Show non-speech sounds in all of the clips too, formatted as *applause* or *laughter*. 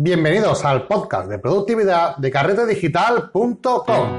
Bienvenidos al podcast de productividad de carretedigital.com.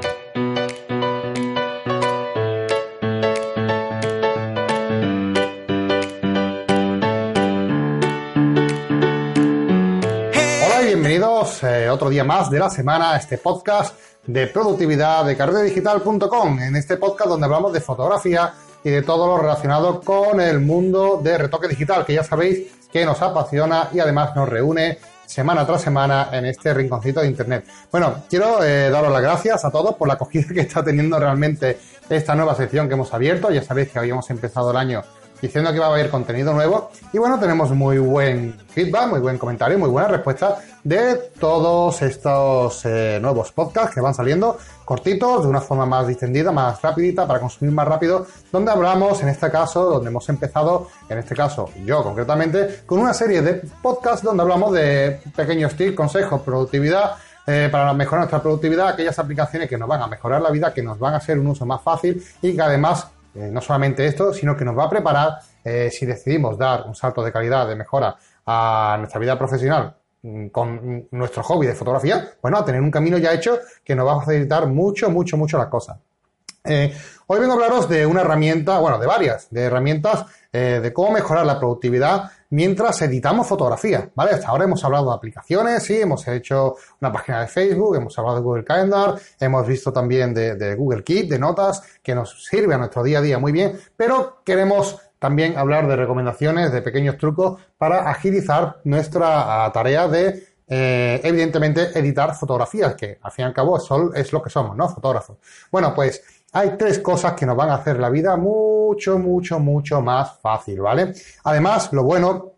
Hola y bienvenidos eh, otro día más de la semana a este podcast de productividad de carretedigital.com. En este podcast donde hablamos de fotografía y de todo lo relacionado con el mundo de retoque digital, que ya sabéis que nos apasiona y además nos reúne semana tras semana en este rinconcito de Internet. Bueno, quiero eh, daros las gracias a todos por la acogida *laughs* que está teniendo realmente esta nueva sección que hemos abierto. Ya sabéis que habíamos empezado el año diciendo que iba a haber contenido nuevo. Y bueno, tenemos muy buen feedback, muy buen comentario, muy buena respuesta de todos estos eh, nuevos podcasts que van saliendo, cortitos, de una forma más distendida, más rapidita, para consumir más rápido, donde hablamos, en este caso, donde hemos empezado, en este caso yo concretamente, con una serie de podcasts donde hablamos de pequeños tips, consejos, productividad, eh, para mejorar nuestra productividad, aquellas aplicaciones que nos van a mejorar la vida, que nos van a hacer un uso más fácil y que además eh, no solamente esto, sino que nos va a preparar eh, si decidimos dar un salto de calidad, de mejora a nuestra vida profesional mm, con nuestro hobby de fotografía, bueno, a tener un camino ya hecho que nos va a facilitar mucho, mucho, mucho las cosas. Eh, hoy vengo a hablaros de una herramienta, bueno, de varias, de herramientas de cómo mejorar la productividad mientras editamos fotografía, ¿vale? Hasta ahora hemos hablado de aplicaciones, sí, hemos hecho una página de Facebook, hemos hablado de Google Calendar, hemos visto también de, Google Keep, de notas, que nos sirve a nuestro día a día muy bien, pero queremos también hablar de recomendaciones, de pequeños trucos para agilizar nuestra tarea de eh, evidentemente editar fotografías, que al fin y al cabo es lo que somos, ¿no? Fotógrafos. Bueno, pues hay tres cosas que nos van a hacer la vida mucho, mucho, mucho más fácil, ¿vale? Además, lo bueno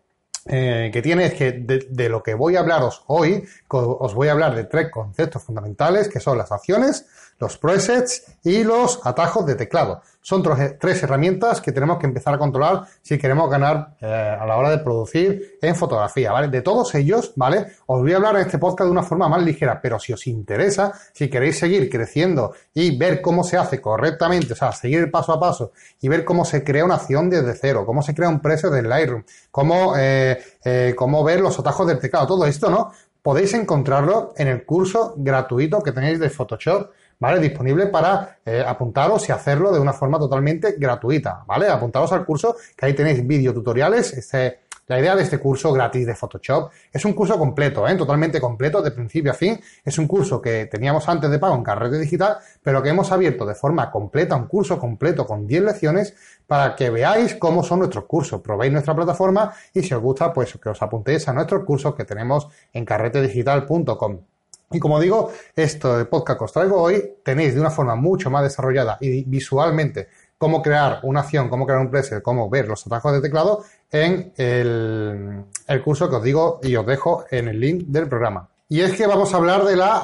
eh, que tiene es que de, de, lo que voy a hablaros hoy, os voy a hablar de tres conceptos fundamentales, que son las acciones, los presets y los atajos de teclado. Son tres herramientas que tenemos que empezar a controlar si queremos ganar eh, a la hora de producir en fotografía, ¿vale? De todos ellos, ¿vale? Os voy a hablar en este podcast de una forma más ligera, pero si os interesa, si queréis seguir creciendo y ver cómo se hace correctamente, o sea, seguir paso a paso y ver cómo se crea una acción desde cero, cómo se crea un precio del Lightroom, cómo, eh, eh, cómo ver los atajos del teclado, todo esto, ¿no? Podéis encontrarlo en el curso gratuito que tenéis de Photoshop ¿vale? Disponible para eh, apuntaros y hacerlo de una forma totalmente gratuita, ¿vale? Apuntaros al curso, que ahí tenéis videotutoriales. Este, la idea de este curso gratis de Photoshop es un curso completo, ¿eh? totalmente completo, de principio a fin. Es un curso que teníamos antes de pago en Carrete Digital, pero que hemos abierto de forma completa, un curso completo con 10 lecciones para que veáis cómo son nuestros cursos, probéis nuestra plataforma y si os gusta, pues que os apuntéis a nuestros cursos que tenemos en carretedigital.com. Y como digo, esto de podcast que os traigo hoy, tenéis de una forma mucho más desarrollada y visualmente cómo crear una acción, cómo crear un preset, cómo ver los atajos de teclado en el, curso que os digo y os dejo en el link del programa. Y es que vamos a hablar de la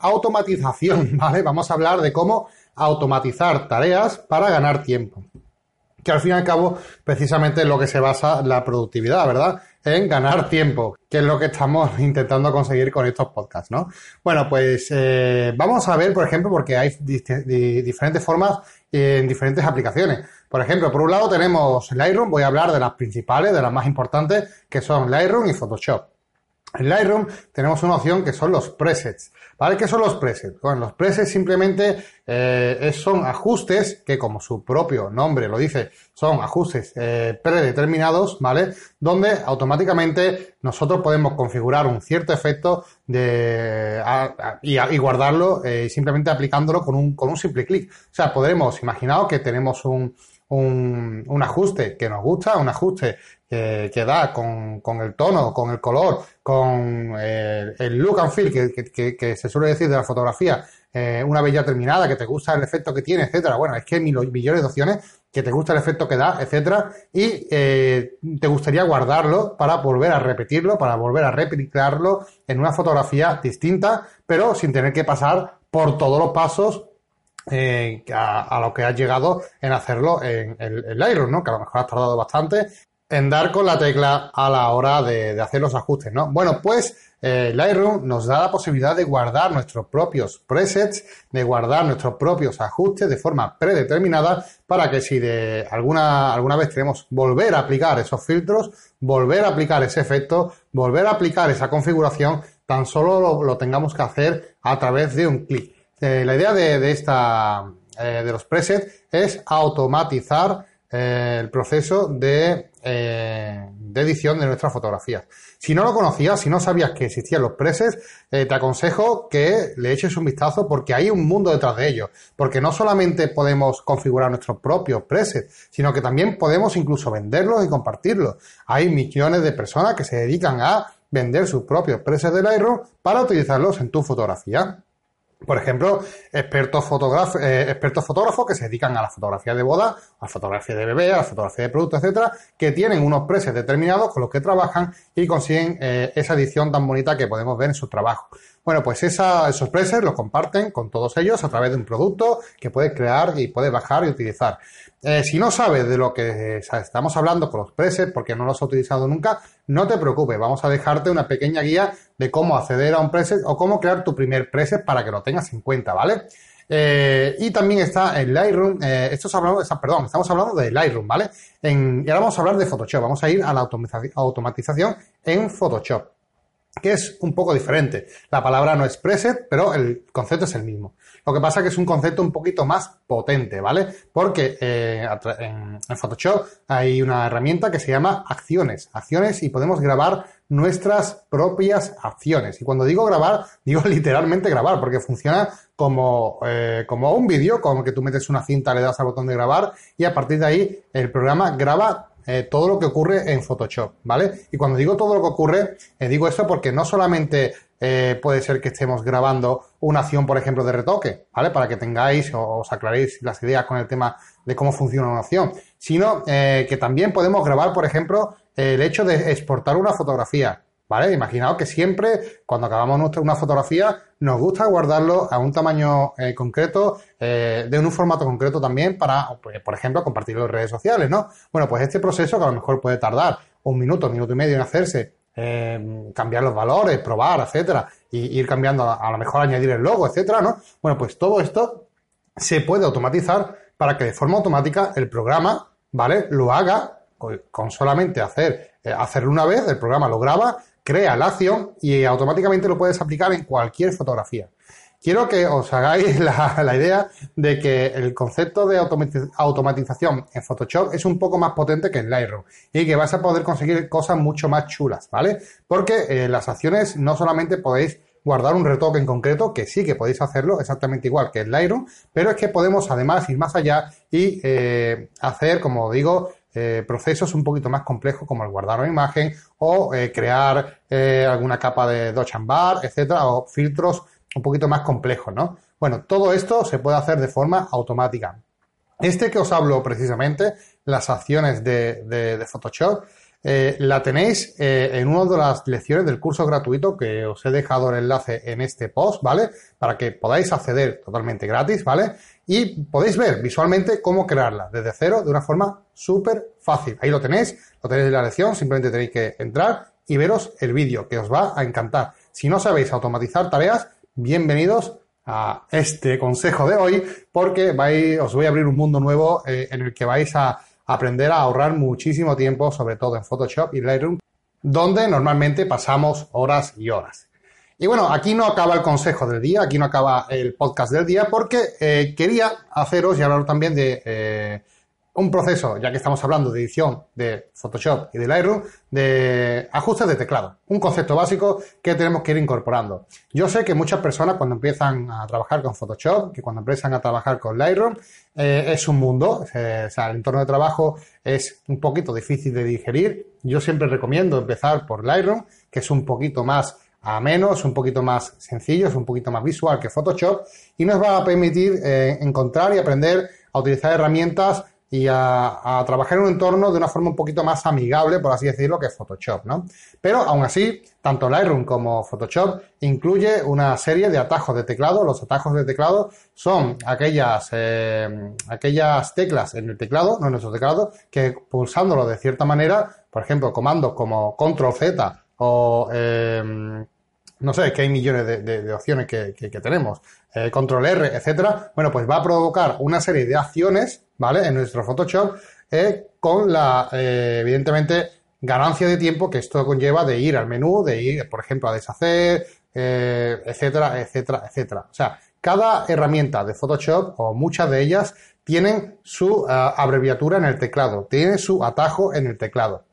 automatización, *laughs* ¿vale? Vamos a hablar de cómo automatizar tareas para ganar tiempo. Que al fin y al cabo, precisamente es lo que se basa la productividad, ¿verdad? En ganar tiempo, que es lo que estamos *laughs* intentando conseguir con estos podcasts, ¿no? Bueno, pues eh, vamos a ver, por ejemplo, porque hay diferentes formas en diferentes aplicaciones. Por ejemplo, por un lado tenemos Lightroom, voy a hablar de las principales, de las más importantes, que son Lightroom y Photoshop. En Lightroom tenemos una opción que son los presets. ¿Vale? ¿Qué son los presets? Bueno, los presets simplemente eh, son ajustes que, como su propio nombre lo dice, son ajustes eh, predeterminados, ¿vale? Donde automáticamente nosotros podemos configurar un cierto efecto de, y, guardarlo eh, simplemente aplicándolo con un, simple clic. O sea, podremos, imaginaos que tenemos un, un, ajuste que nos gusta, un ajuste que, da con, con, el tono, con el color, con eh, el look and feel que, se suele decir de la fotografía, eh, una vez ya terminada, que te gusta el efecto que tiene, etcétera. Bueno, es que hay millones de opciones que te gusta el efecto que da, etcétera, y eh, te gustaría guardarlo para volver a repetirlo, para volver a replicarlo en una fotografía distinta, pero sin tener que pasar por todos los pasos eh, a, lo que has llegado en hacerlo en el, Lightroom, ¿no? Que a lo mejor has tardado bastante en dar con la tecla a la hora de, hacer los ajustes, ¿no? Bueno, pues eh, Lightroom nos da la posibilidad de guardar nuestros propios presets, de guardar nuestros propios ajustes de forma predeterminada para que si de alguna, alguna vez queremos volver a aplicar esos filtros, volver a aplicar ese efecto, volver a aplicar esa configuración, tan solo lo, tengamos que hacer a través de un clic. Eh, la idea de, esta, eh, de los presets es automatizar eh, el proceso de, de edición de nuestras fotografías. Si no lo conocías, si no sabías que existían los presets, eh, te aconsejo que le eches un vistazo porque hay un mundo detrás de ellos. Porque no solamente podemos configurar nuestros propios presets, sino que también podemos incluso venderlos y compartirlos. Hay millones de personas que se dedican a vender sus propios presets de Lightroom para utilizarlos en tu fotografía. Por ejemplo, expertos, fotógrafos, eh, expertos fotógrafos que se dedican a la fotografía de boda, a la fotografía de bebé, a la fotografía de productos, etcétera, que tienen unos presets determinados con los que trabajan y consiguen eh, esa edición tan bonita que podemos ver en su trabajo. Bueno, pues esos presets los comparten con todos ellos a través de un producto que puedes crear y puedes bajar y utilizar. Eh, si no sabes de lo que estamos hablando con los presets, porque no los has utilizado nunca, no te preocupes, vamos a dejarte una pequeña guía de cómo acceder a un preset o cómo crear tu primer preset para que lo tengas en cuenta, ¿vale? Eh, y también está en Lightroom, eh, esto es hablando, perdón, estamos hablando de Lightroom, ¿vale? Y ahora vamos a hablar de Photoshop, vamos a ir a la automatización en Photoshop que es un poco diferente. La palabra no es preset, pero el concepto es el mismo. Lo que pasa es que es un concepto un poquito más potente, ¿vale? Porque eh, en, Photoshop hay una herramienta que se llama acciones. Acciones y podemos grabar nuestras propias acciones. Y cuando digo grabar, *laughs* digo literalmente grabar, porque funciona como, eh, como un vídeo, como que tú metes una cinta, le das al botón de grabar y a partir de ahí el programa graba eh, todo lo que ocurre en Photoshop, ¿vale? Y cuando digo todo lo que ocurre, eh, digo esto porque no solamente eh, puede ser que estemos grabando una acción, por ejemplo, de retoque, ¿vale? Para que tengáis o os aclaréis las ideas con el tema de cómo funciona una acción, sino que también podemos grabar, por ejemplo, el hecho de exportar una fotografía, ¿vale? Imaginaos que siempre, cuando acabamos una fotografía, nos gusta guardarlo a un tamaño eh, concreto, eh, de un formato concreto también para, pues, por ejemplo, compartirlo en redes sociales, ¿no? Bueno, pues este proceso que a lo mejor puede tardar un minuto, un minuto y medio en hacerse, eh, cambiar los valores, probar, etcétera, y ir cambiando, a, lo mejor añadir el logo, etcétera, ¿no? Bueno, pues todo esto se puede automatizar para que de forma automática el programa, ¿vale? Lo haga con solamente hacer, hacerlo una vez, el programa lo graba, crea la acción y automáticamente lo puedes aplicar en cualquier fotografía. Quiero que os hagáis *laughs* la, idea de que el concepto de automatización en Photoshop es un poco más potente que en Lightroom y que vas a poder conseguir cosas mucho más chulas, ¿vale? Porque eh, las acciones no solamente podéis guardar un retoque en concreto, que sí que podéis hacerlo exactamente igual que en Lightroom, pero es que podemos además ir más allá y eh, hacer, como digo, eh, procesos un poquito más complejos como el guardar una imagen o eh, crear eh, alguna capa de Dodge and Bar, etcétera, o filtros un poquito más complejos, ¿no? Bueno, todo esto se puede hacer de forma automática. Este que os hablo precisamente, las acciones de, de Photoshop, eh, la tenéis eh, en una de las lecciones del curso gratuito que os he dejado el enlace en este post, ¿vale? Para que podáis acceder totalmente gratis, ¿vale? Y podéis ver visualmente cómo crearla desde cero de una forma súper fácil. Ahí lo tenéis, lo tenéis en la lección, simplemente tenéis que entrar y veros el vídeo, que os va a encantar. Si no sabéis automatizar tareas, bienvenidos a este consejo de hoy, porque vais, os voy a abrir un mundo nuevo eh, en el que vais a aprender a ahorrar muchísimo tiempo, sobre todo en Photoshop y Lightroom, donde normalmente pasamos horas y horas. Y bueno, aquí no acaba el consejo del día, aquí no acaba el podcast del día, porque eh, quería haceros y hablar también de eh, un proceso, ya que estamos hablando de edición de Photoshop y de Lightroom, de ajustes de teclado. Un concepto básico que tenemos que ir incorporando. Yo sé que muchas personas cuando empiezan a trabajar con Photoshop, que cuando empiezan a trabajar con Lightroom, eh, es un mundo. o sea, el entorno de trabajo es un poquito difícil de digerir. Yo siempre recomiendo empezar por Lightroom, que es un poquito más a menos, un poquito más sencillo, es un poquito más visual que Photoshop y nos va a permitir eh, encontrar y aprender a utilizar herramientas y a, trabajar en un entorno de una forma un poquito más amigable, por así decirlo, que Photoshop, ¿no? Pero aún así, tanto Lightroom como Photoshop incluye una serie de atajos de teclado. Los atajos de teclado son aquellas, eh, aquellas teclas en el teclado, no en nuestro teclado, que pulsándolo de cierta manera, por ejemplo, comandos como Control Z o eh, no sé, que hay millones de, opciones que, tenemos, eh, control R, etcétera, bueno, pues va a provocar una serie de acciones, ¿vale? En nuestro Photoshop, eh, con la, eh, evidentemente, ganancia de tiempo que esto conlleva de ir al menú, de ir, por ejemplo, a deshacer, etcétera, etcétera, etcétera. O sea, cada herramienta de Photoshop o muchas de ellas tienen su abreviatura en el teclado, tienen su atajo en el teclado.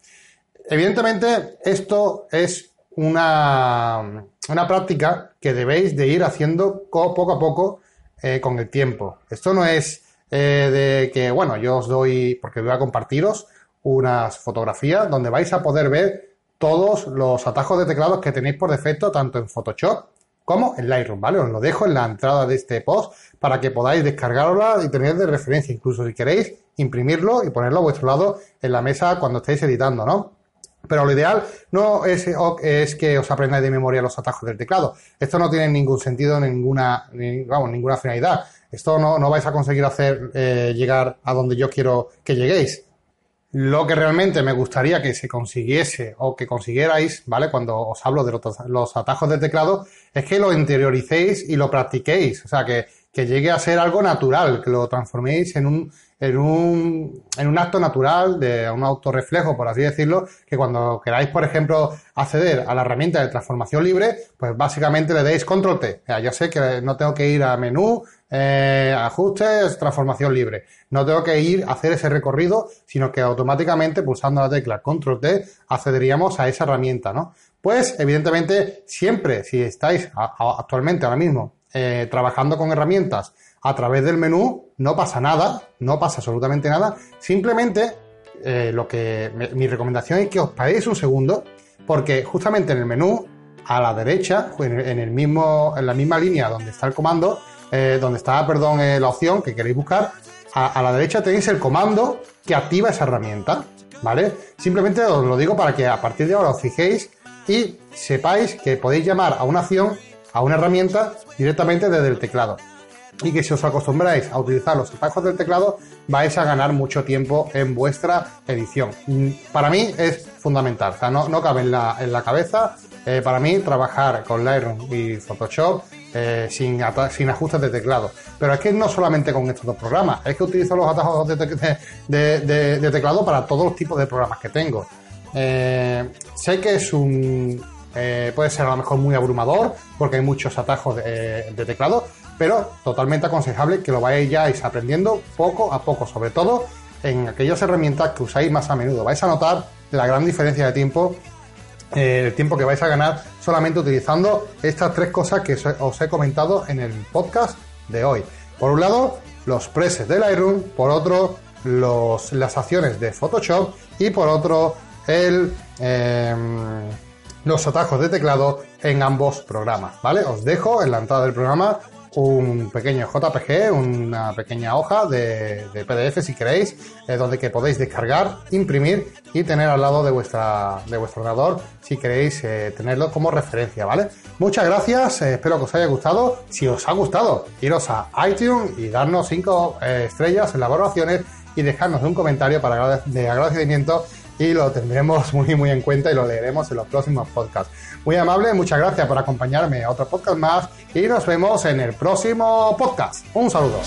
Evidentemente, esto es una, una práctica que debéis de ir haciendo poco a poco eh, con el tiempo. Esto no es eh, de que, bueno, yo os doy, porque voy a compartiros unas fotografías donde vais a poder ver todos los atajos de teclados que tenéis por defecto, tanto en Photoshop como en Lightroom, ¿vale? Os lo dejo en la entrada de este post para que podáis descargarlo y tener de referencia, incluso si queréis imprimirlo y ponerlo a vuestro lado en la mesa cuando estéis editando, ¿no? Pero lo ideal no es, es, que os aprendáis de memoria los atajos del teclado. Esto no tiene ningún sentido, ninguna, vamos, ninguna finalidad. Esto no, no vais a conseguir hacer eh, llegar a donde yo quiero que lleguéis. Lo que realmente me gustaría que se consiguiese o que consiguierais, ¿vale? Cuando os hablo de los, atajos del teclado, es que lo interioricéis y lo practiquéis. O sea, que, que llegue a ser algo natural, que lo transforméis en un, en un, en un acto natural, de un autorreflejo, por así decirlo, que cuando queráis, por ejemplo, acceder a la herramienta de transformación libre, pues básicamente le deis control T. Ya, yo sé que no tengo que ir a menú, eh, ajustes, transformación libre. No tengo que ir a hacer ese recorrido, sino que automáticamente pulsando la tecla control T accederíamos a esa herramienta, ¿no? Pues, evidentemente, siempre, si estáis actualmente ahora mismo eh, trabajando con herramientas a través del menú, no pasa nada, no pasa absolutamente nada. Simplemente, eh, lo que mi recomendación es que os paréis un segundo, porque justamente en el menú, a la derecha, en, el mismo, en la misma línea donde está el comando, eh, donde está, perdón, la opción que queréis buscar, a, la derecha tenéis el comando que activa esa herramienta, ¿vale? Simplemente os lo digo para que a partir de ahora os fijéis y sepáis que podéis llamar a una acción, a una herramienta directamente desde el teclado y que si os acostumbráis a utilizar los atajos del teclado vais a ganar mucho tiempo en vuestra edición. Mm, para mí es fundamental, o sea, no, no cabe en la, en la cabeza. Eh, para mí trabajar con Lightroom y Photoshop eh, sin, sin ajustes de teclado. Pero es que no solamente con estos dos programas, es que utilizo los atajos de, teclado para todos los tipos de programas que tengo. Eh, sé que es un... puede ser a lo mejor muy abrumador porque hay muchos atajos de teclado, pero totalmente aconsejable que lo vayáis aprendiendo poco a poco, sobre todo en aquellas herramientas que usáis más a menudo. Vais a notar la gran diferencia de tiempo, eh, el tiempo que vais a ganar solamente utilizando estas tres cosas que os he comentado en el podcast de hoy. Por un lado, los presets de Lightroom, por otro, las acciones de Photoshop y por otro, el, em, los atajos de teclado en ambos programas, ¿vale? Os dejo en la entrada del programa un pequeño JPG, una pequeña hoja de, PDF si queréis, eh, donde que podéis descargar, imprimir y tener al lado de vuestra de vuestro ordenador si queréis eh, tenerlo como referencia, ¿vale? Muchas gracias, eh, espero que os haya gustado. Si os ha gustado, iros a iTunes y darnos 5 estrellas en las valoraciones y dejarnos un comentario para de agradecimiento y lo tendremos *laughs* muy, muy en cuenta y lo leeremos en los próximos podcasts. Muy amable, muchas gracias por acompañarme a otro podcast más y nos vemos en el próximo podcast. Un saludo.